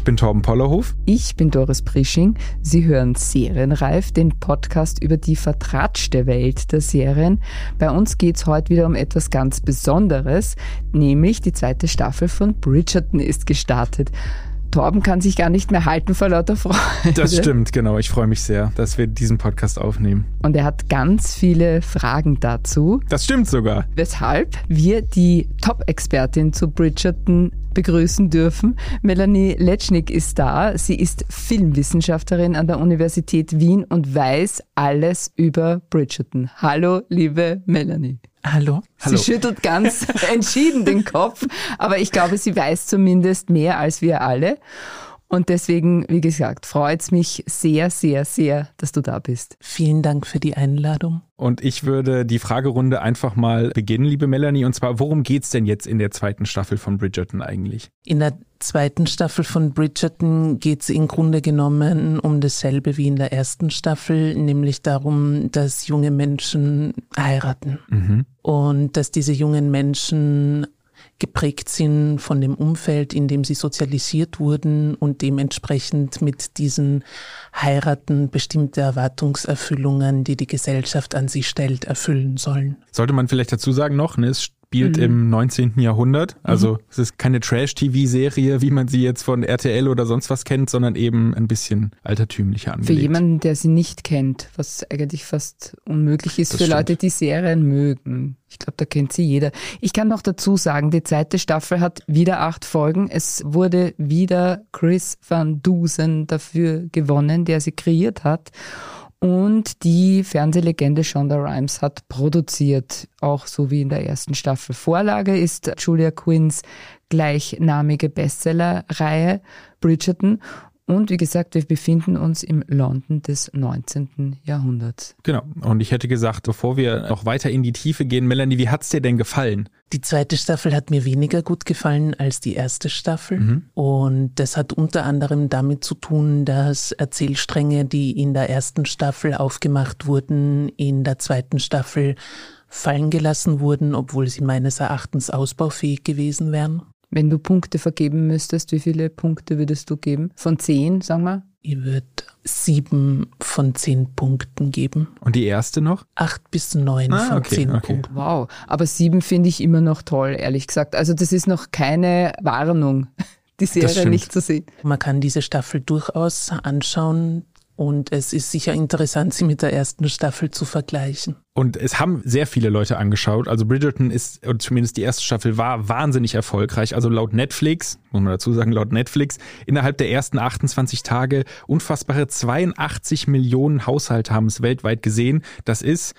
Ich bin Torben Pollerhof. Ich bin Doris Prisching. Sie hören Serienreif, den Podcast über die vertratschte Welt der Serien. Bei uns geht es heute wieder um etwas ganz Besonderes, nämlich die zweite Staffel von Bridgerton ist gestartet. Torben kann sich gar nicht mehr halten vor lauter Freude. Das stimmt, genau. Ich freue mich sehr, dass wir diesen Podcast aufnehmen. Und er hat ganz viele Fragen dazu. Das stimmt sogar. Weshalb wir die Top-Expertin zu Bridgerton begrüßen dürfen. Melanie Letschnik ist da. Sie ist Filmwissenschaftlerin an der Universität Wien und weiß alles über Bridgerton. Hallo, liebe Melanie. Hallo. Sie schüttelt ganz entschieden den Kopf, aber ich glaube, sie weiß zumindest mehr als wir alle. Und deswegen, wie gesagt, freut es mich sehr, sehr, sehr, dass du da bist. Vielen Dank für die Einladung. Und ich würde die Fragerunde einfach mal beginnen, liebe Melanie. Und zwar, worum geht es denn jetzt in der zweiten Staffel von Bridgerton eigentlich? In der zweiten Staffel von Bridgerton geht es im Grunde genommen um dasselbe wie in der ersten Staffel, nämlich darum, dass junge Menschen heiraten. Mhm. Und dass diese jungen Menschen geprägt sind von dem Umfeld, in dem sie sozialisiert wurden und dementsprechend mit diesen Heiraten bestimmte Erwartungserfüllungen, die die Gesellschaft an sie stellt, erfüllen sollen. Sollte man vielleicht dazu sagen noch, ne, es spielt mhm. im 19. Jahrhundert. Also mhm. es ist keine Trash-TV-Serie, wie man sie jetzt von RTL oder sonst was kennt, sondern eben ein bisschen altertümlicher angelegt. Für jemanden, der sie nicht kennt, was eigentlich fast unmöglich ist das für stimmt. Leute, die Serien mögen. Ich glaube, da kennt sie jeder. Ich kann noch dazu sagen, die zweite Staffel hat wieder acht Folgen. Es wurde wieder Chris Van Dusen dafür gewonnen, der sie kreiert hat. Und die Fernsehlegende Shonda Rhimes hat produziert, auch so wie in der ersten Staffel. Vorlage ist Julia Quinns gleichnamige Bestsellerreihe Bridgerton. Und wie gesagt, wir befinden uns im London des 19. Jahrhunderts. Genau. Und ich hätte gesagt, bevor wir noch weiter in die Tiefe gehen, Melanie, wie hat's dir denn gefallen? Die zweite Staffel hat mir weniger gut gefallen als die erste Staffel. Mhm. Und das hat unter anderem damit zu tun, dass Erzählstränge, die in der ersten Staffel aufgemacht wurden, in der zweiten Staffel fallen gelassen wurden, obwohl sie meines Erachtens ausbaufähig gewesen wären. Wenn du Punkte vergeben müsstest, wie viele Punkte würdest du geben? Von zehn, sagen wir? Ich würde sieben von zehn Punkten geben. Und die erste noch? Acht bis neun ah, von okay, zehn okay. Punkten. Wow, aber sieben finde ich immer noch toll, ehrlich gesagt. Also das ist noch keine Warnung, die Serie nicht zu sehen. Man kann diese Staffel durchaus anschauen. Und es ist sicher interessant, sie mit der ersten Staffel zu vergleichen. Und es haben sehr viele Leute angeschaut. Also Bridgerton ist, oder zumindest die erste Staffel war wahnsinnig erfolgreich. Also laut Netflix, muss man dazu sagen, laut Netflix, innerhalb der ersten 28 Tage unfassbare 82 Millionen Haushalte haben es weltweit gesehen. Das ist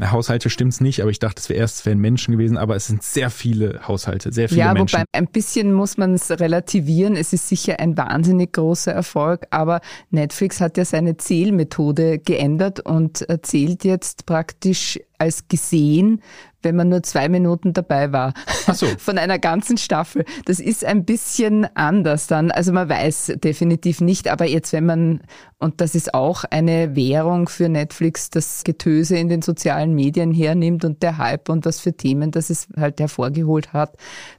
na, Haushalte stimmt's nicht, aber ich dachte, es wäre erst, wären Menschen gewesen, aber es sind sehr viele Haushalte, sehr viele ja, Menschen. Ja, wobei ein bisschen muss man es relativieren. Es ist sicher ein wahnsinnig großer Erfolg, aber Netflix hat ja seine Zählmethode geändert und zählt jetzt praktisch als gesehen, wenn man nur zwei Minuten dabei war. Ach so. Von einer ganzen Staffel. Das ist ein bisschen anders dann. Also man weiß definitiv nicht, aber jetzt, wenn man, und das ist auch eine Währung für Netflix, das Getöse in den sozialen Medien hernimmt und der Hype und was für Themen das es halt hervorgeholt hat,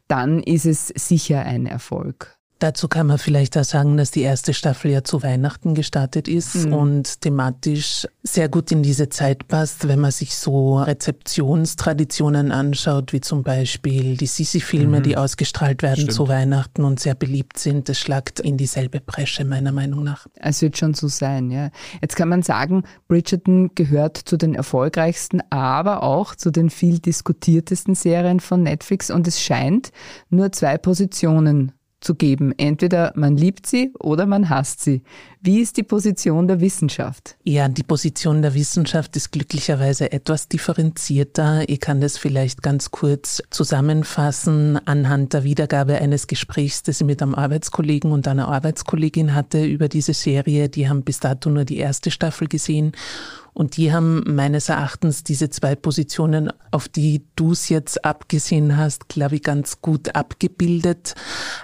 dann ist es sicher ein Erfolg. Dazu kann man vielleicht auch sagen, dass die erste Staffel ja zu Weihnachten gestartet ist mhm. und thematisch sehr gut in diese Zeit passt, wenn man sich so Rezeptionstraditionen anschaut, wie zum Beispiel die Sisi-Filme, mhm. die ausgestrahlt werden Stimmt. zu Weihnachten und sehr beliebt sind. Das schlagt in dieselbe Bresche, meiner Meinung nach. Es wird schon so sein, ja. Jetzt kann man sagen, Bridgerton gehört zu den erfolgreichsten, aber auch zu den viel diskutiertesten Serien von Netflix und es scheint nur zwei Positionen zu geben. Entweder man liebt sie oder man hasst sie. Wie ist die Position der Wissenschaft? Ja, die Position der Wissenschaft ist glücklicherweise etwas differenzierter. Ich kann das vielleicht ganz kurz zusammenfassen anhand der Wiedergabe eines Gesprächs, das ich mit einem Arbeitskollegen und einer Arbeitskollegin hatte über diese Serie. Die haben bis dato nur die erste Staffel gesehen Und die haben meines Erachtens diese zwei Positionen, auf die du es jetzt abgesehen hast, glaube ich, ganz gut abgebildet.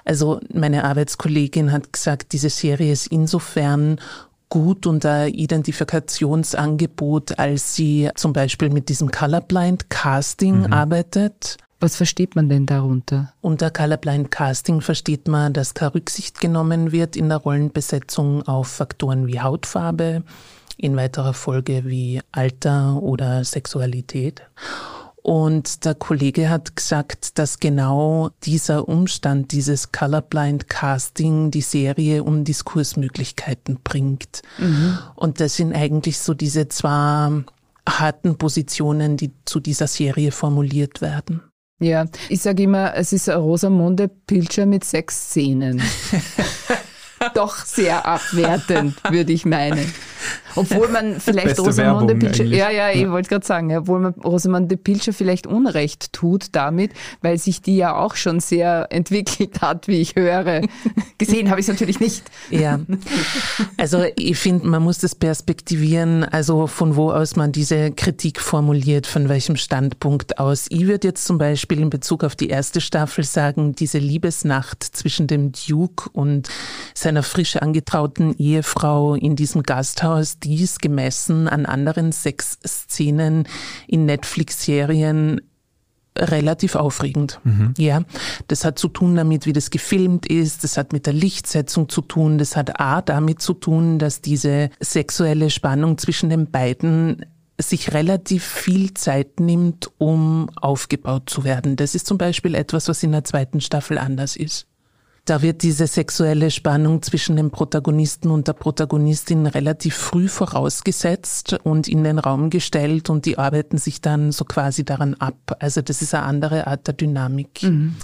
Also meine Arbeitskollegin hat gesagt, diese Serie ist insofern gut und ein Identifikationsangebot, als sie zum Beispiel mit diesem Colorblind Casting mhm. arbeitet. Was versteht man denn darunter? Unter Colorblind Casting versteht man, dass keine Rücksicht genommen wird in der Rollenbesetzung auf Faktoren wie Hautfarbe, in weiterer Folge wie Alter oder Sexualität. Und der Kollege hat gesagt, dass genau dieser Umstand, dieses Colorblind Casting, die Serie um Diskursmöglichkeiten bringt. Mhm. Und das sind eigentlich so diese zwei harten Positionen, die zu dieser Serie formuliert werden. Ja, ich sage immer, es ist Rosamunde Pilcher mit sechs Szenen. Doch sehr abwertend, würde ich meinen. Obwohl man vielleicht Rosamunde Pilcher, ja, ja, ich ja. wollte gerade sagen, obwohl man Rosamunde Pilcher vielleicht Unrecht tut damit, weil sich die ja auch schon sehr entwickelt hat, wie ich höre. Gesehen habe ich es natürlich nicht. Ja, also ich finde, man muss das perspektivieren, also von wo aus man diese Kritik formuliert, von welchem Standpunkt aus. Ich würde jetzt zum Beispiel in Bezug auf die erste Staffel sagen, diese Liebesnacht zwischen dem Duke und seiner frisch angetrauten Ehefrau in diesem Gasthaus, dies gemessen an anderen Sexszenen in Netflix-Serien relativ aufregend. Mhm. Ja, das hat zu tun damit, wie das gefilmt ist. Das hat mit der Lichtsetzung zu tun. Das hat A damit zu tun, dass diese sexuelle Spannung zwischen den beiden sich relativ viel Zeit nimmt, um aufgebaut zu werden. Das ist zum Beispiel etwas, was in der zweiten Staffel anders ist. Da wird diese sexuelle Spannung zwischen dem Protagonisten und der Protagonistin relativ früh vorausgesetzt und in den Raum gestellt und die arbeiten sich dann so quasi daran ab. Also das ist eine andere Art der Dynamik. Mhm.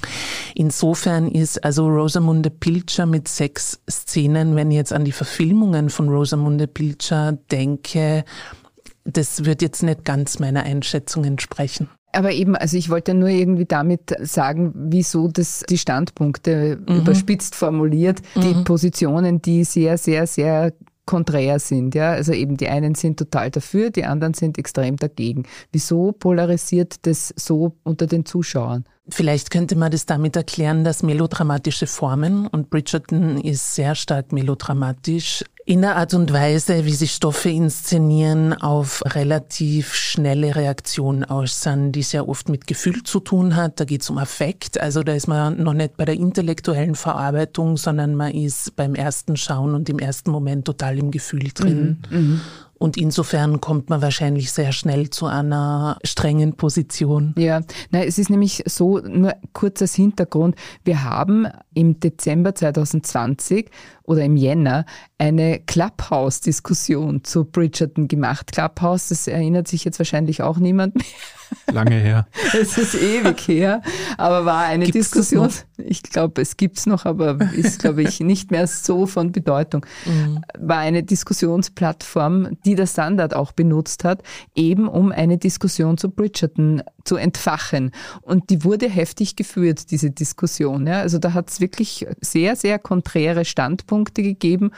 Insofern ist also Rosamunde Pilcher mit sechs Szenen, wenn ich jetzt an die Verfilmungen von Rosamunde Pilcher denke, das wird jetzt nicht ganz meiner Einschätzung entsprechen. Aber eben, also ich wollte nur irgendwie damit sagen, wieso das die Standpunkte mhm. überspitzt formuliert, mhm. die Positionen, die sehr, sehr, sehr konträr sind. Ja? Also eben die einen sind total dafür, die anderen sind extrem dagegen. Wieso polarisiert das so unter den Zuschauern? Vielleicht könnte man das damit erklären, dass melodramatische Formen, und Bridgerton ist sehr stark melodramatisch, in der Art und Weise, wie sie Stoffe inszenieren, auf relativ schnelle Reaktionen aussehen, die sehr oft mit Gefühl zu tun hat. Da geht es um Affekt. Also da ist man noch nicht bei der intellektuellen Verarbeitung, sondern man ist beim ersten Schauen und im ersten Moment total im Gefühl drin. Mhm, mhm. Und insofern kommt man wahrscheinlich sehr schnell zu einer strengen Position. Ja, na, es ist nämlich so, nur kurz als Hintergrund. Wir haben im Dezember 2020 oder im Jänner eine Clubhouse-Diskussion zu Bridgerton gemacht. Clubhouse, das erinnert sich jetzt wahrscheinlich auch niemand mehr. Lange her. es ist ewig her, aber war eine gibt's Diskussion. Ich glaube, es gibt's noch, aber ist, glaube ich, nicht mehr so von Bedeutung. Mhm. War eine Diskussionsplattform, die der Standard auch benutzt hat, eben um eine Diskussion zu Bridgerton zu entfachen. Und die wurde heftig geführt, diese Diskussion. Ja. Also da hat es wirklich sehr, sehr konträre Standpunkte gegeben.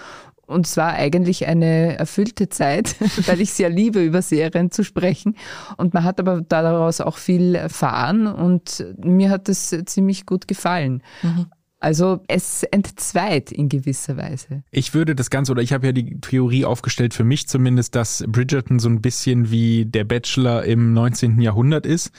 Und es war eigentlich eine erfüllte Zeit, weil ich sehr liebe, über Serien zu sprechen. Und man hat aber daraus auch viel erfahren und mir hat es ziemlich gut gefallen. Mhm. Also es entzweit in gewisser Weise. Ich würde das Ganze, oder ich habe ja die Theorie aufgestellt, für mich zumindest, dass Bridgerton so ein bisschen wie der Bachelor im 19. Jahrhundert ist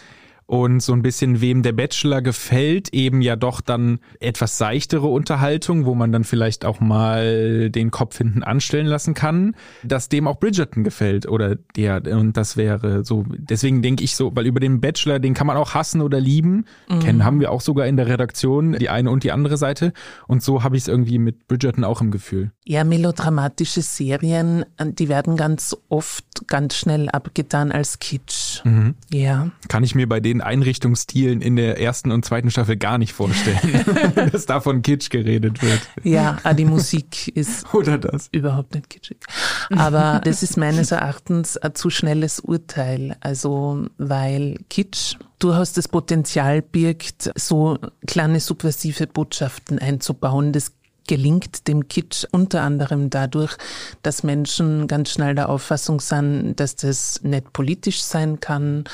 und so ein bisschen wem der Bachelor gefällt, eben ja doch dann etwas seichtere Unterhaltung, wo man dann vielleicht auch mal den Kopf hinten anstellen lassen kann, dass dem auch Bridgerton gefällt oder der und das wäre so deswegen denke ich so, weil über den Bachelor, den kann man auch hassen oder lieben, mhm. kennen haben wir auch sogar in der Redaktion die eine und die andere Seite und so habe ich es irgendwie mit Bridgerton auch im Gefühl. Ja, melodramatische Serien, die werden ganz oft ganz schnell abgetan als Kitsch. Mhm. Ja. Kann ich mir bei den Einrichtungsstilen in der ersten und zweiten Staffel gar nicht vorstellen, dass da von Kitsch geredet wird. Ja, ah, die Musik ist Oder das. überhaupt nicht kitschig. Aber das ist meines Erachtens ein zu schnelles Urteil. Also, weil Kitsch durchaus das Potenzial birgt, so kleine subversive Botschaften einzubauen. Das gelingt dem Kitsch unter anderem dadurch, dass Menschen ganz schnell der Auffassung sind, dass das nicht politisch sein kann,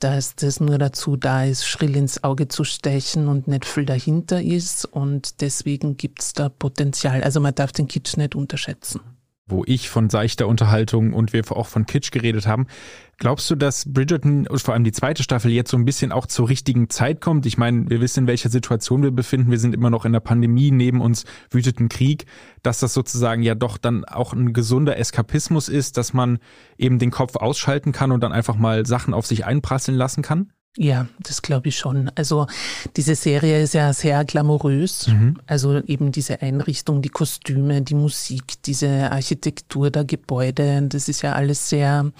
dass das nur dazu da ist, schrill ins Auge zu stechen und nicht viel dahinter ist. Und deswegen gibt's da Potenzial. Also man darf den Kitsch nicht unterschätzen wo ich von seichter Unterhaltung und wir auch von Kitsch geredet haben. Glaubst du, dass Bridgerton und vor allem die zweite Staffel jetzt so ein bisschen auch zur richtigen Zeit kommt? Ich meine, wir wissen, in welcher Situation wir befinden. Wir sind immer noch in der Pandemie, neben uns wütet ein Krieg, dass das sozusagen ja doch dann auch ein gesunder Eskapismus ist, dass man eben den Kopf ausschalten kann und dann einfach mal Sachen auf sich einprasseln lassen kann? Ja, das glaube ich schon. Also diese Serie ist ja sehr glamourös. Mhm. Also eben diese Einrichtung, die Kostüme, die Musik, diese Architektur der Gebäude, das ist ja alles sehr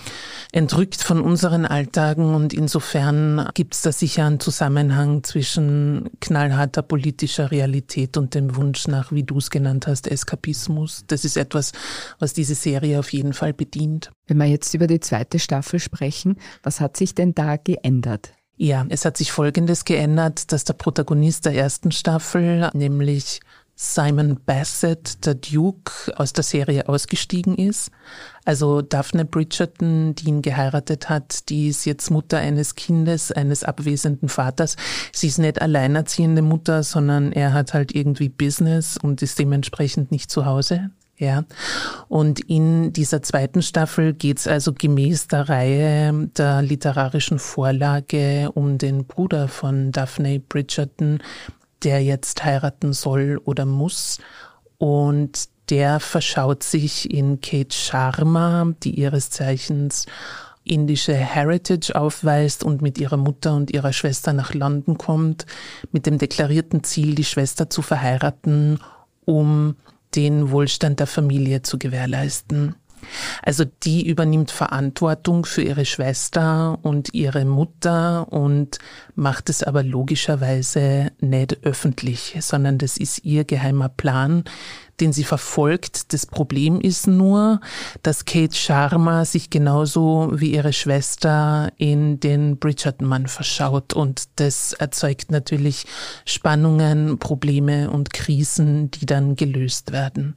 entrückt von unseren Alltagen und insofern gibt es da sicher einen Zusammenhang zwischen knallharter politischer Realität und dem Wunsch nach, wie du es genannt hast, Eskapismus. Das ist etwas, was diese Serie auf jeden Fall bedient. Wenn wir jetzt über die zweite Staffel sprechen, was hat sich denn da geändert? Ja, es hat sich Folgendes geändert, dass der Protagonist der ersten Staffel, nämlich Simon Bassett, der Duke, aus der Serie ausgestiegen ist. Also Daphne Bridgerton, die ihn geheiratet hat, die ist jetzt Mutter eines Kindes, eines abwesenden Vaters. Sie ist nicht alleinerziehende Mutter, sondern er hat halt irgendwie Business und ist dementsprechend nicht zu Hause. Ja, und in dieser zweiten Staffel geht es also gemäß der Reihe der literarischen Vorlage um den Bruder von Daphne Bridgerton, der jetzt heiraten soll oder muss. Und der verschaut sich in Kate Sharma, die ihres Zeichens indische Heritage aufweist und mit ihrer Mutter und ihrer Schwester nach London kommt, mit dem deklarierten Ziel, die Schwester zu verheiraten, um den Wohlstand der Familie zu gewährleisten. Also die übernimmt Verantwortung für ihre Schwester und ihre Mutter und macht es aber logischerweise nicht öffentlich, sondern das ist ihr geheimer Plan, den sie verfolgt. Das Problem ist nur, dass Kate Sharma sich genauso wie ihre Schwester in den Bridgerton-Mann verschaut und das erzeugt natürlich Spannungen, Probleme und Krisen, die dann gelöst werden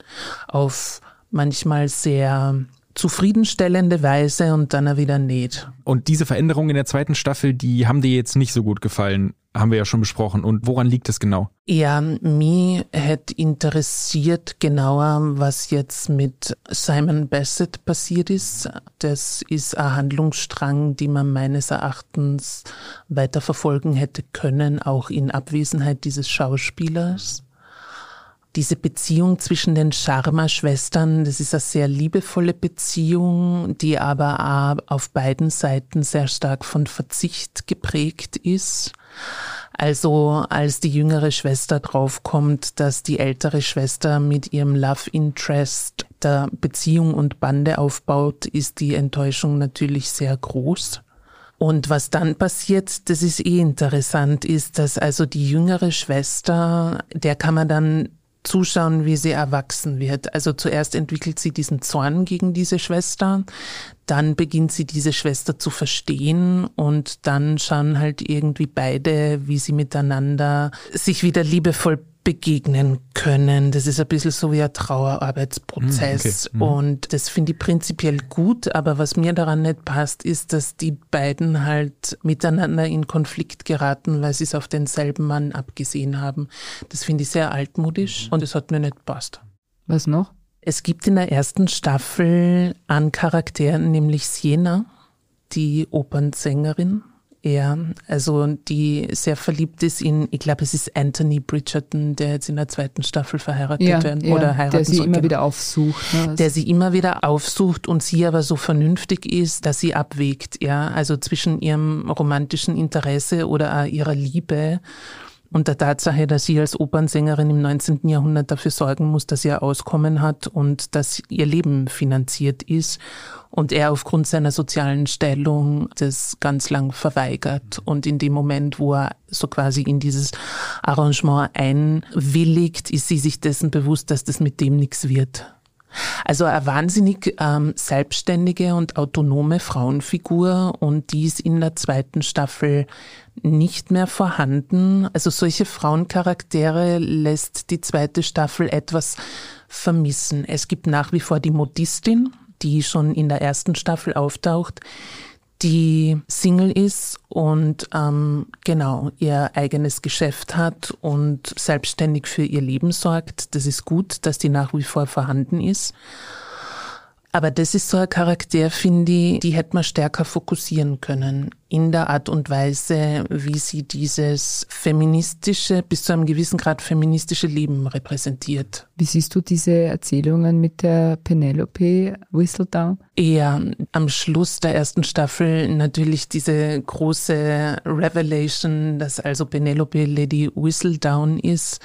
auf manchmal sehr zufriedenstellende Weise und dann wieder nicht. Und diese Veränderungen in der zweiten Staffel, die haben dir jetzt nicht so gut gefallen, haben wir ja schon besprochen. Und woran liegt es genau? Ja, mich hätte interessiert genauer, was jetzt mit Simon Bassett passiert ist. Das ist ein Handlungsstrang, die man meines Erachtens weiterverfolgen hätte können, auch in Abwesenheit dieses Schauspielers diese Beziehung zwischen den Sharma-Schwestern, das ist eine sehr liebevolle Beziehung, die aber auch auf beiden Seiten sehr stark von Verzicht geprägt ist. Also als die jüngere Schwester draufkommt, dass die ältere Schwester mit ihrem Love Interest der Beziehung und Bande aufbaut, ist die Enttäuschung natürlich sehr groß. Und was dann passiert, das ist eh interessant, ist, dass also die jüngere Schwester, der kann man dann zuschauen, wie sie erwachsen wird. Also zuerst entwickelt sie diesen Zorn gegen diese Schwester, dann beginnt sie diese Schwester zu verstehen und dann schauen halt irgendwie beide, wie sie miteinander sich wieder liebevoll begegnen können. Das ist ein bisschen so wie ein Trauerarbeitsprozess. Mm, okay. mhm. Und das finde ich prinzipiell gut, aber was mir daran nicht passt, ist, dass die beiden halt miteinander in Konflikt geraten, weil sie es auf denselben Mann abgesehen haben. Das finde ich sehr altmodisch und es hat mir nicht passt. Was noch? Es gibt in der ersten Staffel an Charakteren, nämlich Siena, die Opernsängerin, ja, also die sehr verliebt ist in, ich glaube, es ist Anthony Bridgerton, der jetzt in der zweiten Staffel verheiratet ja, werden ja, oder heiraten Der sie soll. immer genau. wieder aufsucht. Ne? Der sie immer wieder aufsucht und sie aber so vernünftig ist, dass sie abwägt, ja, also zwischen ihrem romantischen Interesse oder ihrer Liebe und der Tatsache, dass sie als Opernsängerin im 19. Jahrhundert dafür sorgen muss, dass sie ein Auskommen hat und dass ihr Leben finanziert ist und er aufgrund seiner sozialen Stellung das ganz lang verweigert und in dem Moment, wo er so quasi in dieses Arrangement einwilligt, ist sie sich dessen bewusst, dass das mit dem nichts wird. Also eine wahnsinnig ähm, selbstständige und autonome Frauenfigur und die ist in der zweiten Staffel nicht mehr vorhanden. Also solche Frauencharaktere lässt die zweite Staffel etwas vermissen. Es gibt nach wie vor die Modistin, die schon in der ersten Staffel auftaucht, die Single ist und ähm, genau ihr eigenes Geschäft hat und selbstständig für ihr Leben sorgt. Das ist gut, dass die nach wie vor vorhanden ist. Aber das ist so ein Charakter, finde ich, die hätte man stärker fokussieren können in der Art und Weise, wie sie dieses feministische, bis zu einem gewissen Grad feministische Leben repräsentiert. Wie siehst du diese Erzählungen mit der Penelope Whistledown? Eher am Schluss der ersten Staffel natürlich diese große Revelation, dass also Penelope Lady Whistledown ist.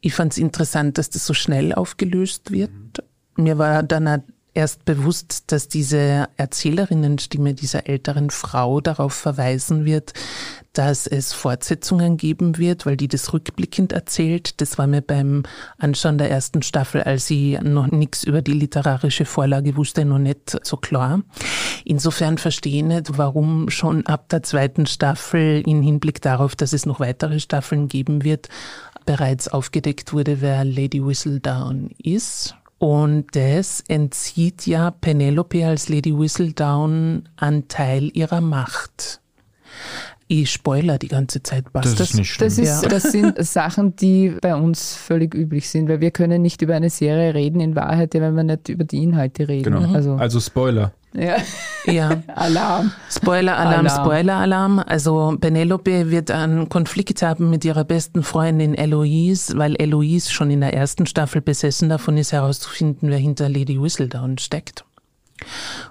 Ich fand es interessant, dass das so schnell aufgelöst wird mir war dann erst bewusst, dass diese Erzählerinnenstimme dieser älteren Frau darauf verweisen wird, dass es Fortsetzungen geben wird, weil die das rückblickend erzählt. Das war mir beim Anschauen der ersten Staffel, als sie noch nichts über die literarische Vorlage wusste, noch nicht so klar. Insofern verstehe ich nicht, warum schon ab der zweiten Staffel in Hinblick darauf, dass es noch weitere Staffeln geben wird, bereits aufgedeckt wurde, wer Lady Whistledown ist. Und das entzieht ja Penelope als Lady Whistledown einen Teil ihrer Macht. Ich spoiler die ganze Zeit. Passt das, das? Ist nicht schlimm. Das, ist, das sind Sachen, die bei uns völlig üblich sind, weil wir können nicht über eine Serie reden in Wahrheit, wenn wir nicht über die Inhalte reden. Genau. Also, also Spoiler. Ja. ja. Alarm. Spoiler-Alarm, Spoiler-Alarm. Also Penelope wird einen Konflikt haben mit ihrer besten Freundin Eloise, weil Eloise schon in der ersten Staffel besessen davon ist, herauszufinden, wer hinter Lady Whistledown steckt.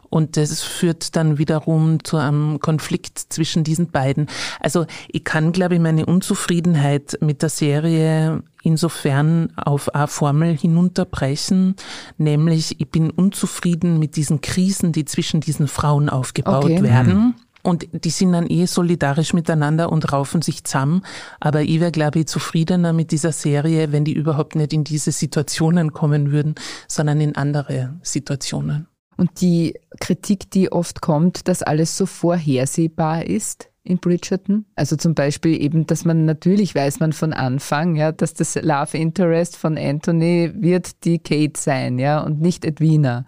Und das führt dann wiederum zu einem Konflikt zwischen diesen beiden. Also ich kann, glaube ich, meine Unzufriedenheit mit der Serie insofern auf eine Formel hinunterbrechen, nämlich ich bin unzufrieden mit diesen Krisen, die zwischen diesen Frauen aufgebaut okay. werden. Und die sind dann eh solidarisch miteinander und raufen sich zusammen. Aber ich wäre, glaube ich, zufriedener mit dieser Serie, wenn die überhaupt nicht in diese Situationen kommen würden, sondern in andere Situationen. Und die Kritik, die oft kommt, dass alles so vorhersehbar ist in Bridgerton. Also zum Beispiel eben, dass man natürlich weiß man von Anfang, ja, dass das Love Interest von Anthony wird die Kate sein, ja, und nicht Edwina.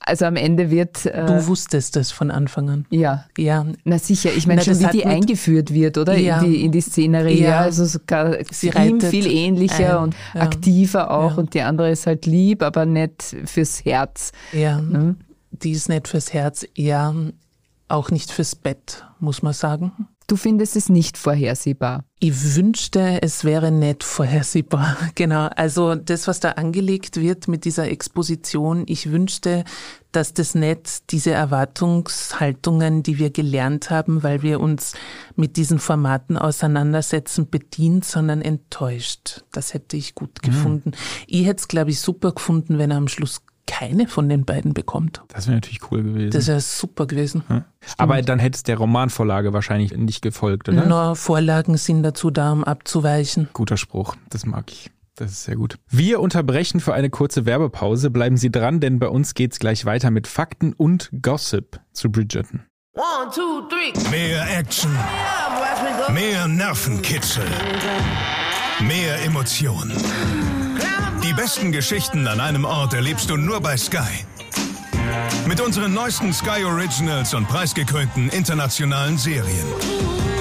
Also am Ende wird. Äh, du wusstest das von Anfang an. Ja. Ja. Na sicher, ich meine schon, wie die eingeführt wird, oder? Ja. In, die, in die Szenerie. Ja. ja. Also sogar Sie ihm viel ähnlicher ein. und ja. aktiver auch. Ja. Und die andere ist halt lieb, aber nicht fürs Herz. Ja. Hm? Die ist nicht fürs Herz, eher auch nicht fürs Bett, muss man sagen. Du findest es nicht vorhersehbar. Ich wünschte, es wäre nicht vorhersehbar. Genau. Also das, was da angelegt wird mit dieser Exposition, ich wünschte, dass das nicht diese Erwartungshaltungen, die wir gelernt haben, weil wir uns mit diesen Formaten auseinandersetzen, bedient, sondern enttäuscht. Das hätte ich gut mhm. gefunden. Ich hätte es, glaube ich, super gefunden, wenn er am Schluss keine von den beiden bekommt. Das wäre natürlich cool gewesen. Das wäre super gewesen. Ja. Aber dann hätte es der Romanvorlage wahrscheinlich nicht gefolgt, oder? Na, Vorlagen sind dazu da, um abzuweichen. Guter Spruch, das mag ich. Das ist sehr gut. Wir unterbrechen für eine kurze Werbepause. Bleiben Sie dran, denn bei uns geht es gleich weiter mit Fakten und Gossip zu Bridgerton. One, two, three. Mehr Action. Mehr Nervenkitzel. Mehr Emotionen. Die besten Geschichten an einem Ort erlebst du nur bei Sky. Mit unseren neuesten Sky Originals und preisgekrönten internationalen Serien.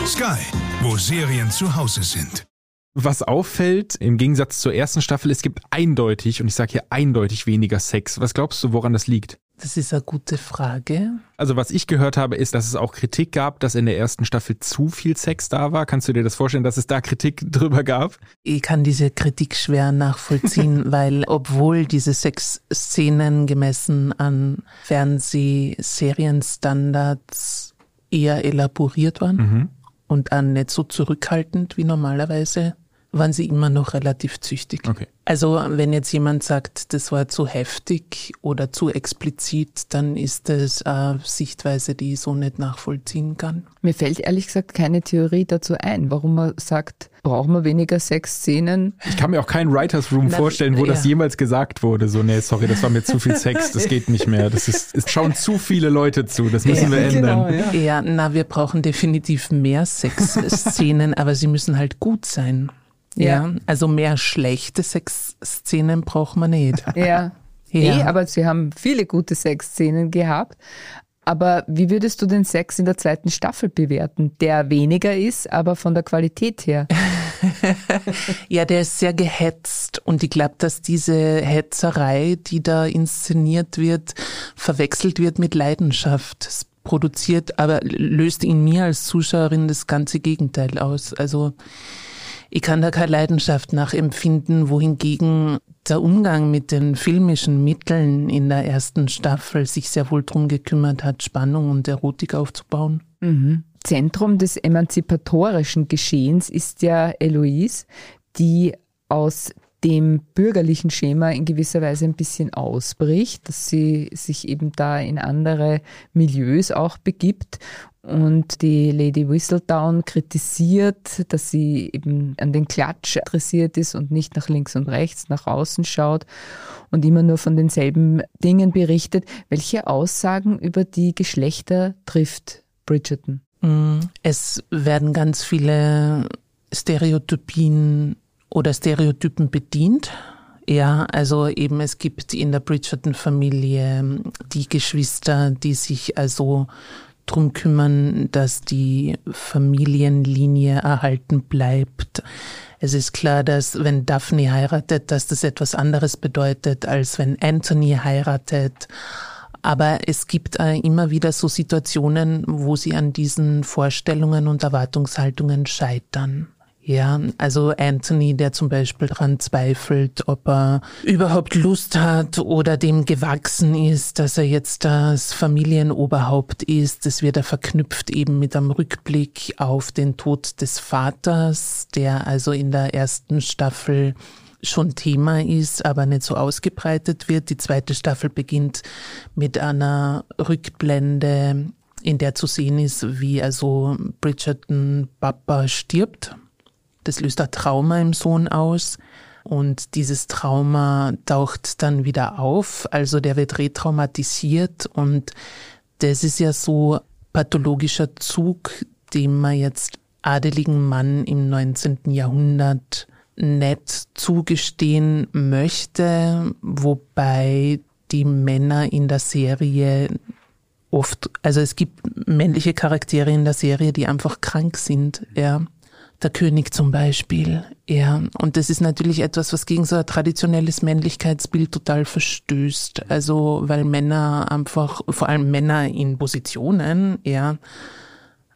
Sky, wo Serien zu Hause sind. Was auffällt, im Gegensatz zur ersten Staffel, es gibt eindeutig, und ich sage hier eindeutig weniger Sex. Was glaubst du, woran das liegt? Das ist eine gute Frage. Also was ich gehört habe, ist, dass es auch Kritik gab, dass in der ersten Staffel zu viel Sex da war. Kannst du dir das vorstellen, dass es da Kritik drüber gab? Ich kann diese Kritik schwer nachvollziehen, weil obwohl diese Sexszenen gemessen an Fernsehserienstandards eher elaboriert waren mhm. und an nicht so zurückhaltend wie normalerweise waren sie immer noch relativ züchtig. Okay. Also wenn jetzt jemand sagt, das war zu heftig oder zu explizit, dann ist das eine Sichtweise, die ich so nicht nachvollziehen kann. Mir fällt ehrlich gesagt keine Theorie dazu ein, warum man sagt, brauchen wir weniger Sexszenen. Ich kann mir auch keinen Writers Room Na, vorstellen, wo ja. das jemals gesagt wurde. So, nee, sorry, das war mir zu viel Sex, das geht nicht mehr. Das ist, es schauen zu viele Leute zu, das müssen ja, wir ändern. Genau, ja. ja, na, wir brauchen definitiv mehr Sexszenen, aber sie müssen halt gut sein. Ja. ja. Also mehr schlechte Sexszenen braucht man nicht. Ja. Ja. Eh, aber sie haben viele gute Sexszenen gehabt. Aber wie würdest du den Sex in der zweiten Staffel bewerten? Der weniger ist, aber von der Qualität her. ja, der ist sehr gehetzt und ich glaube, dass diese Hetzerei, die da inszeniert wird, verwechselt wird mit Leidenschaft. Es produziert, aber löst in mir als Zuschauerin das ganze Gegenteil aus. Also ich kann da keine Leidenschaft nachempfinden, wohingegen der Umgang mit den filmischen Mitteln in der ersten Staffel sich sehr wohl darum gekümmert hat, Spannung und Erotik aufzubauen. Mhm. Zentrum des emanzipatorischen Geschehens ist ja Eloise, die aus dem bürgerlichen Schema in gewisser Weise ein bisschen ausbricht, dass sie sich eben da in andere Milieus auch begibt und die Lady Whistledown kritisiert, dass sie eben an den Klatsch adressiert ist und nicht nach links und rechts, nach außen schaut und immer nur von denselben Dingen berichtet. Welche Aussagen über die Geschlechter trifft Bridgerton? Mm, es werden ganz viele Stereotypien oder Stereotypen bedient. Ja, also eben es gibt in der Bridgerton-Familie die Geschwister, die sich also drum kümmern, dass die Familienlinie erhalten bleibt. Es ist klar, dass wenn Daphne heiratet, dass das etwas anderes bedeutet, als wenn Anthony heiratet. Aber es gibt äh, immer wieder so Situationen, wo sie an diesen Vorstellungen und Erwartungshaltungen scheitern. Ja, also Anthony, der zum Beispiel daran zweifelt, ob er überhaupt Lust hat oder dem gewachsen ist, dass er jetzt das Familienoberhaupt ist. Das wird er verknüpft eben mit einem Rückblick auf den Tod des Vaters, der also in der ersten Staffel schon Thema ist, aber nicht so ausgebreitet wird. Die zweite Staffel beginnt mit einer Rückblende, in der zu sehen ist, wie also Bridgerton Papa stirbt das löst ein Trauma im Sohn aus. Und dieses Trauma taucht dann wieder auf, also der wird retraumatisiert und das ist ja so pathologischer Zug, dem man jetzt adeligen Mann im 19. Jahrhundert nicht zugestehen möchte, wobei die Männer in der Serie oft, also es gibt männliche Charaktere in der Serie, die einfach krank sind, ja der König zum Beispiel. Ja, und das ist natürlich etwas, was gegen so ein traditionelles Männlichkeitsbild total verstößt. Also, weil Männer einfach, vor allem Männer in Positionen, ja,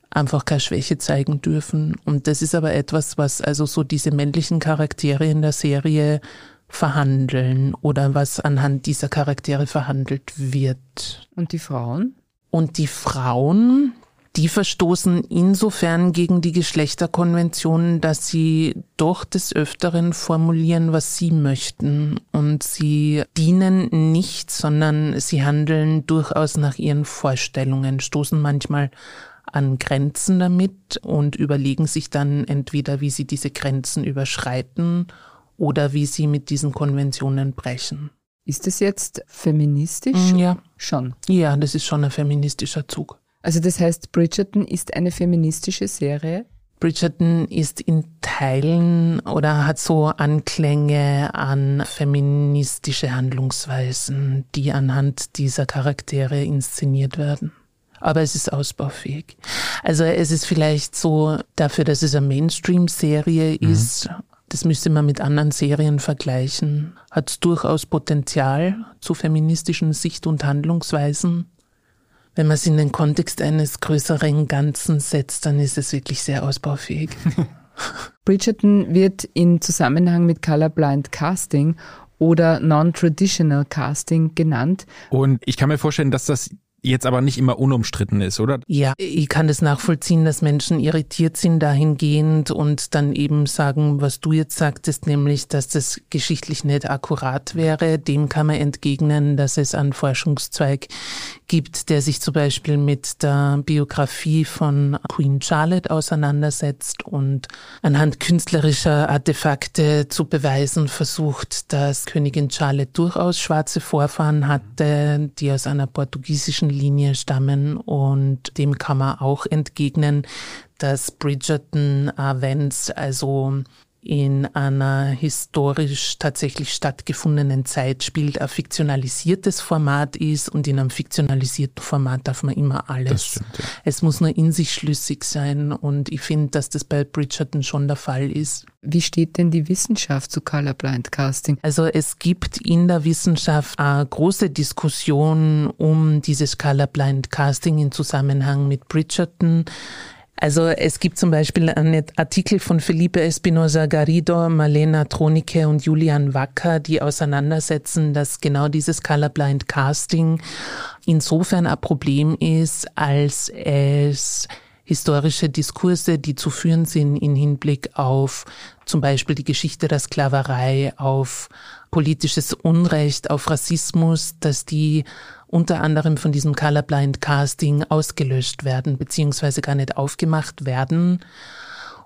einfach keine Schwäche zeigen dürfen. Und das ist aber etwas, was also so diese männlichen Charaktere in der Serie verhandeln oder was anhand dieser Charaktere verhandelt wird. Und die Frauen? Und die Frauen, die verstoßen insofern gegen die Geschlechterkonventionen, dass sie doch des Öfteren formulieren, was sie möchten. Und sie dienen nicht, sondern sie handeln durchaus nach ihren Vorstellungen, stoßen manchmal an Grenzen damit und überlegen sich dann entweder, wie sie diese Grenzen überschreiten oder wie sie mit diesen Konventionen brechen. Ist das jetzt feministisch? Ja. Schon. Ja, das ist schon ein feministischer Zug. Also das heißt, Bridgerton ist eine feministische Serie? Bridgerton ist in Teilen oder hat so Anklänge an feministische Handlungsweisen, die anhand dieser Charaktere inszeniert werden. Aber es ist ausbaufähig. Also es ist vielleicht so dafür, dass es eine Mainstream-Serie mhm. ist. Das müsste man mit anderen Serien vergleichen. Hat durchaus Potenzial zu feministischen Sicht- und Handlungsweisen wenn man es in den Kontext eines größeren Ganzen setzt, dann ist es wirklich sehr ausbaufähig. Bridgerton wird in Zusammenhang mit Colorblind Casting oder Non-Traditional Casting genannt. Und ich kann mir vorstellen, dass das jetzt aber nicht immer unumstritten ist, oder? Ja, ich kann das nachvollziehen, dass Menschen irritiert sind dahingehend und dann eben sagen, was du jetzt sagtest, nämlich, dass das geschichtlich nicht akkurat wäre. Dem kann man entgegnen, dass es einen Forschungszweig gibt, der sich zum Beispiel mit der Biografie von Queen Charlotte auseinandersetzt und anhand künstlerischer Artefakte zu beweisen versucht, dass Königin Charlotte durchaus schwarze Vorfahren hatte, die aus einer portugiesischen Linie stammen und dem kann man auch entgegnen, dass Bridgerton Vance also in einer historisch tatsächlich stattgefundenen Zeit spielt, ein fiktionalisiertes Format ist und in einem fiktionalisierten Format darf man immer alles. Stimmt, ja. Es muss nur in sich schlüssig sein und ich finde, dass das bei Bridgerton schon der Fall ist. Wie steht denn die Wissenschaft zu Colorblind Casting? Also es gibt in der Wissenschaft eine große Diskussion um dieses Colorblind Casting in Zusammenhang mit Bridgerton. Also es gibt zum Beispiel einen Artikel von Felipe Espinosa Garrido, Marlena Tronicke und Julian Wacker, die auseinandersetzen, dass genau dieses Colorblind Casting insofern ein Problem ist, als es historische Diskurse, die zu führen sind in Hinblick auf zum Beispiel die Geschichte der Sklaverei, auf politisches Unrecht, auf Rassismus, dass die unter anderem von diesem Colorblind Casting ausgelöscht werden, beziehungsweise gar nicht aufgemacht werden.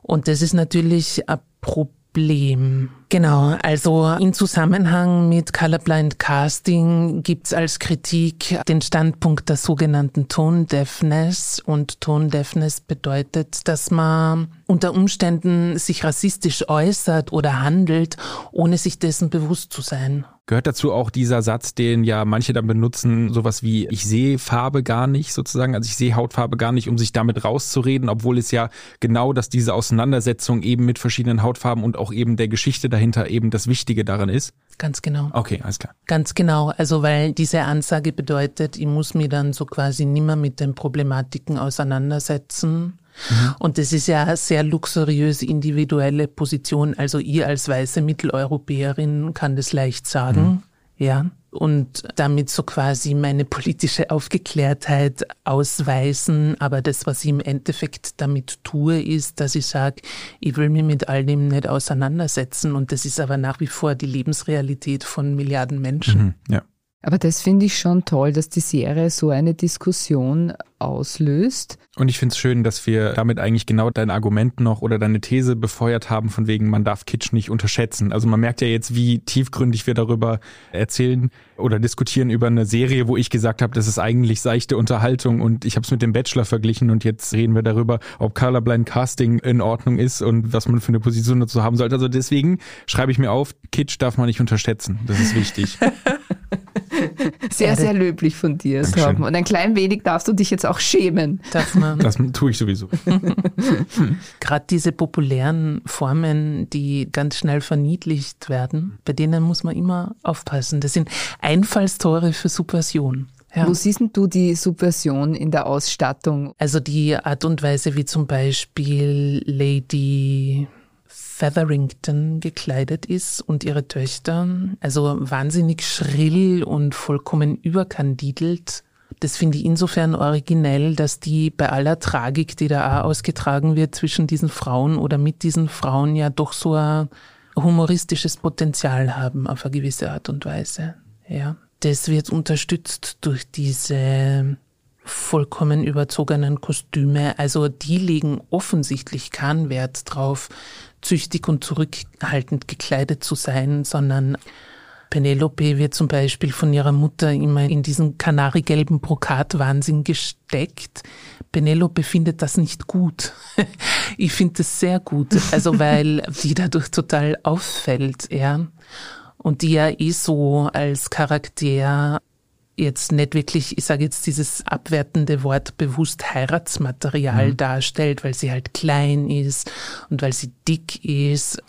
Und das ist natürlich ein Problem. Genau, also in Zusammenhang mit Colorblind Casting gibt's als Kritik den Standpunkt der sogenannten Tone Deafness. Und Tone Deafness bedeutet, dass man unter Umständen sich rassistisch äußert oder handelt, ohne sich dessen bewusst zu sein. Gehört dazu auch dieser Satz, den ja manche dann benutzen, sowas wie ich sehe Farbe gar nicht sozusagen, also ich sehe Hautfarbe gar nicht, um sich damit rauszureden, obwohl es ja genau, dass diese Auseinandersetzung eben mit verschiedenen Hautfarben und auch eben der Geschichte dahinter eben das Wichtige daran ist? Ganz genau. Okay, alles klar. Ganz genau. Also weil diese Ansage bedeutet, ich muss mich dann so quasi nimmer mit den Problematiken auseinandersetzen. Mhm. Und das ist ja eine sehr luxuriöse individuelle Position. Also ihr als weiße Mitteleuropäerin kann das leicht sagen. Mhm. Ja und damit so quasi meine politische Aufgeklärtheit ausweisen. Aber das, was ich im Endeffekt damit tue, ist, dass ich sage, ich will mich mit all dem nicht auseinandersetzen. Und das ist aber nach wie vor die Lebensrealität von Milliarden Menschen. Mhm, ja. Aber das finde ich schon toll, dass die Serie so eine Diskussion auslöst. Und ich finde es schön, dass wir damit eigentlich genau dein Argument noch oder deine These befeuert haben, von wegen, man darf Kitsch nicht unterschätzen. Also man merkt ja jetzt, wie tiefgründig wir darüber erzählen oder diskutieren über eine Serie, wo ich gesagt habe, das ist eigentlich seichte Unterhaltung und ich habe es mit dem Bachelor verglichen und jetzt reden wir darüber, ob Colorblind Casting in Ordnung ist und was man für eine Position dazu haben sollte. Also deswegen schreibe ich mir auf, Kitsch darf man nicht unterschätzen. Das ist wichtig. Sehr, sehr löblich von dir, Torben. Und ein klein wenig darfst du dich jetzt auch schämen. Darf man. Das tue ich sowieso. Gerade diese populären Formen, die ganz schnell verniedlicht werden, bei denen muss man immer aufpassen. Das sind Einfallstore für Subversion. Ja. Wo siehst du die Subversion in der Ausstattung? Also die Art und Weise, wie zum Beispiel Lady Featherington gekleidet ist und ihre Töchter, also wahnsinnig schrill und vollkommen überkandidelt. Das finde ich insofern originell, dass die bei aller Tragik, die da auch ausgetragen wird zwischen diesen Frauen oder mit diesen Frauen, ja doch so ein humoristisches Potenzial haben auf eine gewisse Art und Weise. Ja. Das wird unterstützt durch diese vollkommen überzogenen Kostüme. Also die legen offensichtlich keinen Wert drauf, züchtig und zurückhaltend gekleidet zu sein, sondern Penelope wird zum Beispiel von ihrer Mutter immer in diesen kanarigelben Brokatwahnsinn gesteckt. Penelope findet das nicht gut. ich finde das sehr gut, also weil die dadurch total auffällt, ja. Und die ja eh so als Charakter jetzt nicht wirklich, ich sage jetzt dieses abwertende Wort bewusst Heiratsmaterial mhm. darstellt, weil sie halt klein ist und weil sie dick ist.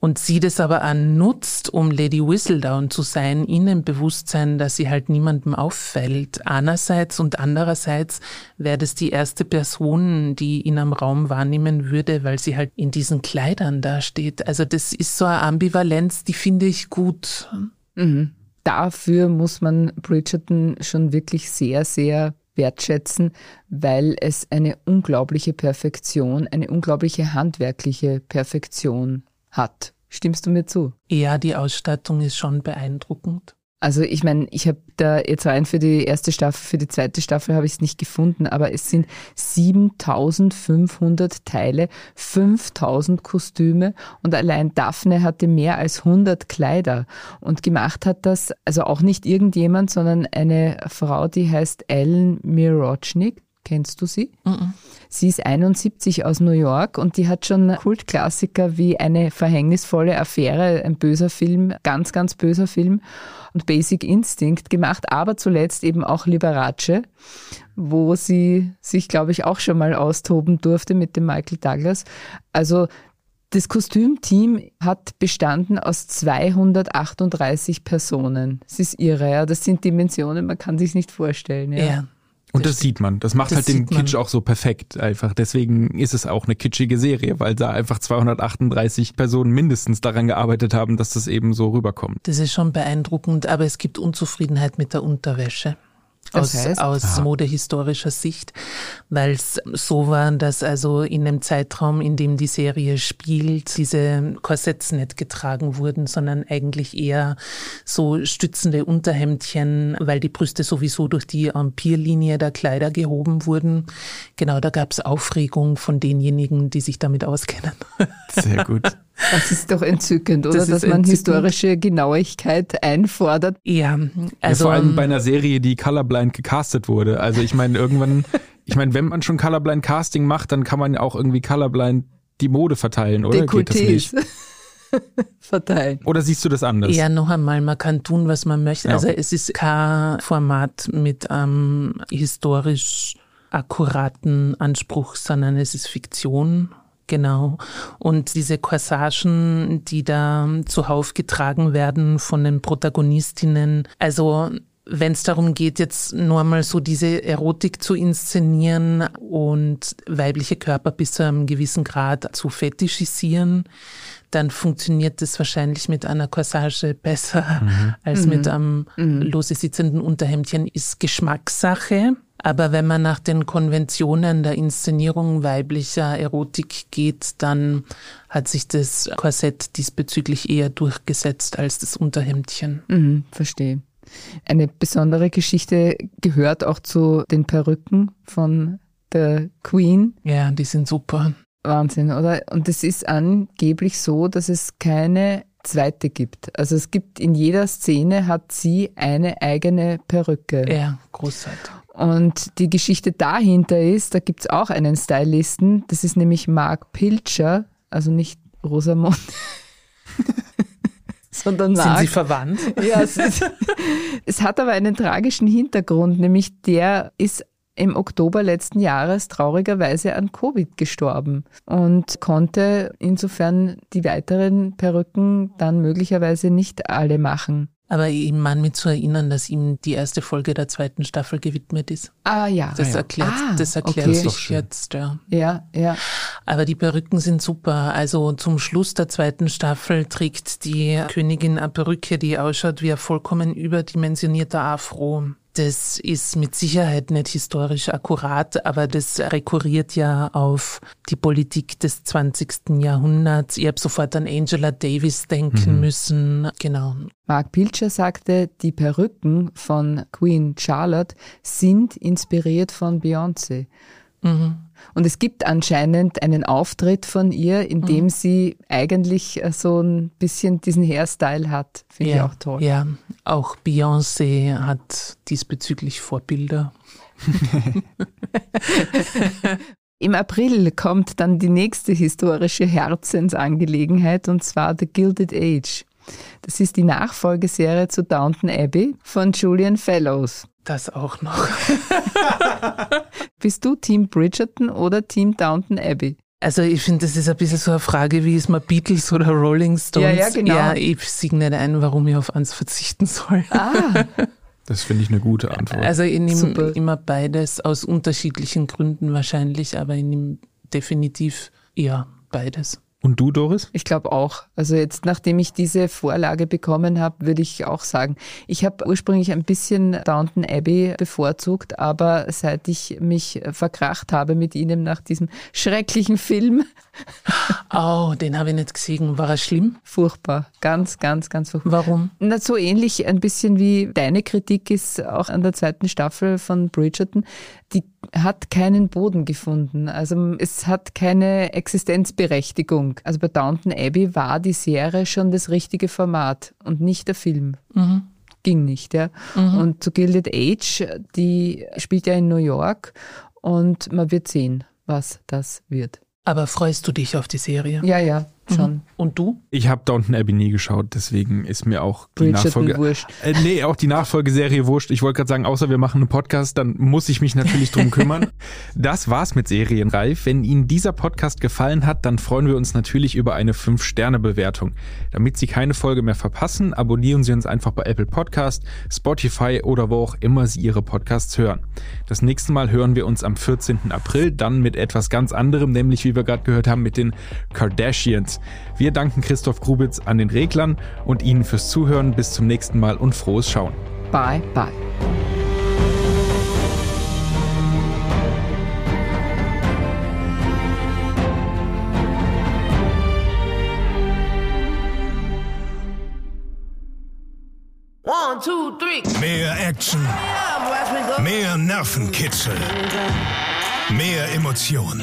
Und sie das aber auch nutzt, um Lady Whistledown zu sein, in dem Bewusstsein, dass sie halt niemandem auffällt. Einerseits und andererseits wäre das die erste Person, die ihn am Raum wahrnehmen würde, weil sie halt in diesen Kleidern dasteht. Also das ist so eine Ambivalenz, die finde ich gut. Mhm. Dafür muss man Bridgerton schon wirklich sehr, sehr wertschätzen, weil es eine unglaubliche Perfektion, eine unglaubliche handwerkliche Perfektion hat. Stimmst du mir zu? Ja, die Ausstattung ist schon beeindruckend. Also ich meine, ich habe da jetzt rein für die erste Staffel, für die zweite Staffel habe ich es nicht gefunden, aber es sind 7500 Teile, 5000 Kostüme und allein Daphne hatte mehr als 100 Kleider und gemacht hat das, also auch nicht irgendjemand, sondern eine Frau, die heißt Ellen Mirochnik. Kennst du sie? Mm -mm. Sie ist 71 aus New York und die hat schon Kultklassiker wie eine verhängnisvolle Affäre, ein böser Film, ganz, ganz böser Film und Basic Instinct gemacht, aber zuletzt eben auch Liberace, wo sie sich, glaube ich, auch schon mal austoben durfte mit dem Michael Douglas. Also das Kostümteam hat bestanden aus 238 Personen. Das ist irre, ja. Das sind Dimensionen, man kann sich nicht vorstellen. Ja. ja. Und das, das sieht man. Das macht das halt den Kitsch auch so perfekt einfach. Deswegen ist es auch eine kitschige Serie, weil da einfach 238 Personen mindestens daran gearbeitet haben, dass das eben so rüberkommt. Das ist schon beeindruckend, aber es gibt Unzufriedenheit mit der Unterwäsche aus, heißt? aus modehistorischer Sicht, weil es so war, dass also in dem Zeitraum, in dem die Serie spielt, diese Korsetts nicht getragen wurden, sondern eigentlich eher so stützende Unterhemdchen, weil die Brüste sowieso durch die Empirlinie der Kleider gehoben wurden. Genau, da gab es Aufregung von denjenigen, die sich damit auskennen. Sehr gut. Das ist doch entzückend, oder? Das Dass man entzückend. historische Genauigkeit einfordert. Ja, also. Ja, vor allem bei einer Serie, die colorblind gecastet wurde. Also ich meine, irgendwann, ich meine, wenn man schon colorblind Casting macht, dann kann man auch irgendwie colorblind die Mode verteilen, oder? Dekolletés. Geht das nicht? verteilen. Oder siehst du das anders? Ja, noch einmal, man kann tun, was man möchte. Ja. Also es ist kein Format mit einem historisch akkuraten Anspruch, sondern es ist Fiktion Genau. Und diese Corsagen, die da zuhauf getragen werden von den Protagonistinnen, also wenn es darum geht, jetzt nur mal so diese Erotik zu inszenieren und weibliche Körper bis zu einem gewissen Grad zu fetischisieren, dann funktioniert das wahrscheinlich mit einer Corsage besser mhm. als mhm. mit einem mhm. lose sitzenden Unterhemdchen. Ist Geschmackssache. Aber wenn man nach den Konventionen der Inszenierung weiblicher Erotik geht, dann hat sich das Korsett diesbezüglich eher durchgesetzt als das Unterhemdchen. Mhm, verstehe. Eine besondere Geschichte gehört auch zu den Perücken von der Queen. Ja, die sind super. Wahnsinn, oder? Und es ist angeblich so, dass es keine zweite gibt. Also es gibt in jeder Szene hat sie eine eigene Perücke. Ja, großartig. Und die Geschichte dahinter ist, da gibt's auch einen Stylisten, das ist nämlich Mark Pilcher, also nicht Rosamund. sondern Mark. Sind sie verwandt? Ja, es, ist, es hat aber einen tragischen Hintergrund, nämlich der ist im Oktober letzten Jahres traurigerweise an Covid gestorben und konnte insofern die weiteren Perücken dann möglicherweise nicht alle machen. Aber ich meine mich zu erinnern, dass ihm die erste Folge der zweiten Staffel gewidmet ist. Ah ja. Das ah, ja. erklärt, ah, das erklärt okay. sich jetzt, ja. Ja, ja. Aber die Perücken sind super. Also zum Schluss der zweiten Staffel trägt die Königin eine Perücke, die ausschaut wie ein vollkommen überdimensionierter Afro. Das ist mit Sicherheit nicht historisch akkurat, aber das rekurriert ja auf die Politik des 20. Jahrhunderts. Ich habe sofort an Angela Davis denken mhm. müssen. Genau. Mark Pilcher sagte, die Perücken von Queen Charlotte sind inspiriert von Beyoncé. Mhm. Und es gibt anscheinend einen Auftritt von ihr, in dem mhm. sie eigentlich äh, so ein bisschen diesen Hairstyle hat. Finde ja, ich auch toll. Ja, auch Beyoncé hat diesbezüglich Vorbilder. Im April kommt dann die nächste historische Herzensangelegenheit und zwar The Gilded Age. Das ist die Nachfolgeserie zu Downton Abbey von Julian Fellows. Das auch noch. Bist du Team Bridgerton oder Team Downton Abbey? Also ich finde, das ist ein bisschen so eine Frage, wie ist man Beatles oder Rolling Stones? Ja, ja, genau. Ja, ich sehe nicht ein, warum ich auf eins verzichten soll. Ah. Das finde ich eine gute Antwort. Also ich nehme immer beides aus unterschiedlichen Gründen wahrscheinlich, aber ich nehme definitiv ja beides. Und du, Doris? Ich glaube auch. Also jetzt, nachdem ich diese Vorlage bekommen habe, würde ich auch sagen, ich habe ursprünglich ein bisschen Downton Abbey bevorzugt, aber seit ich mich verkracht habe mit ihnen nach diesem schrecklichen Film. Oh, den habe ich nicht gesehen. War er schlimm? Furchtbar. Ganz, ganz, ganz furchtbar. Warum? Na, so ähnlich ein bisschen wie deine Kritik ist auch an der zweiten Staffel von Bridgerton. Die hat keinen Boden gefunden. Also es hat keine Existenzberechtigung. Also bei Downton Abbey war die Serie schon das richtige Format und nicht der Film. Mhm. Ging nicht, ja. Mhm. Und zu Gilded Age, die spielt ja in New York und man wird sehen, was das wird. Aber freust du dich auf die Serie? Ja, ja. Mhm. Und du? Ich habe Downton Abbey nie geschaut, deswegen ist mir auch die Bridgerton Nachfolge. wurscht. Äh, nee, auch die Nachfolgeserie wurscht. Ich wollte gerade sagen, außer wir machen einen Podcast, dann muss ich mich natürlich drum kümmern. das war's mit Serienreif. Wenn Ihnen dieser Podcast gefallen hat, dann freuen wir uns natürlich über eine 5-Sterne-Bewertung. Damit Sie keine Folge mehr verpassen, abonnieren Sie uns einfach bei Apple Podcast, Spotify oder wo auch immer Sie Ihre Podcasts hören. Das nächste Mal hören wir uns am 14. April, dann mit etwas ganz anderem, nämlich wie wir gerade gehört haben, mit den Kardashians. Wir danken Christoph Grubitz an den Reglern und Ihnen fürs Zuhören. Bis zum nächsten Mal und frohes Schauen. Bye, bye. One, two, three. Mehr Action. Mehr Nervenkitzel. Mehr Emotionen.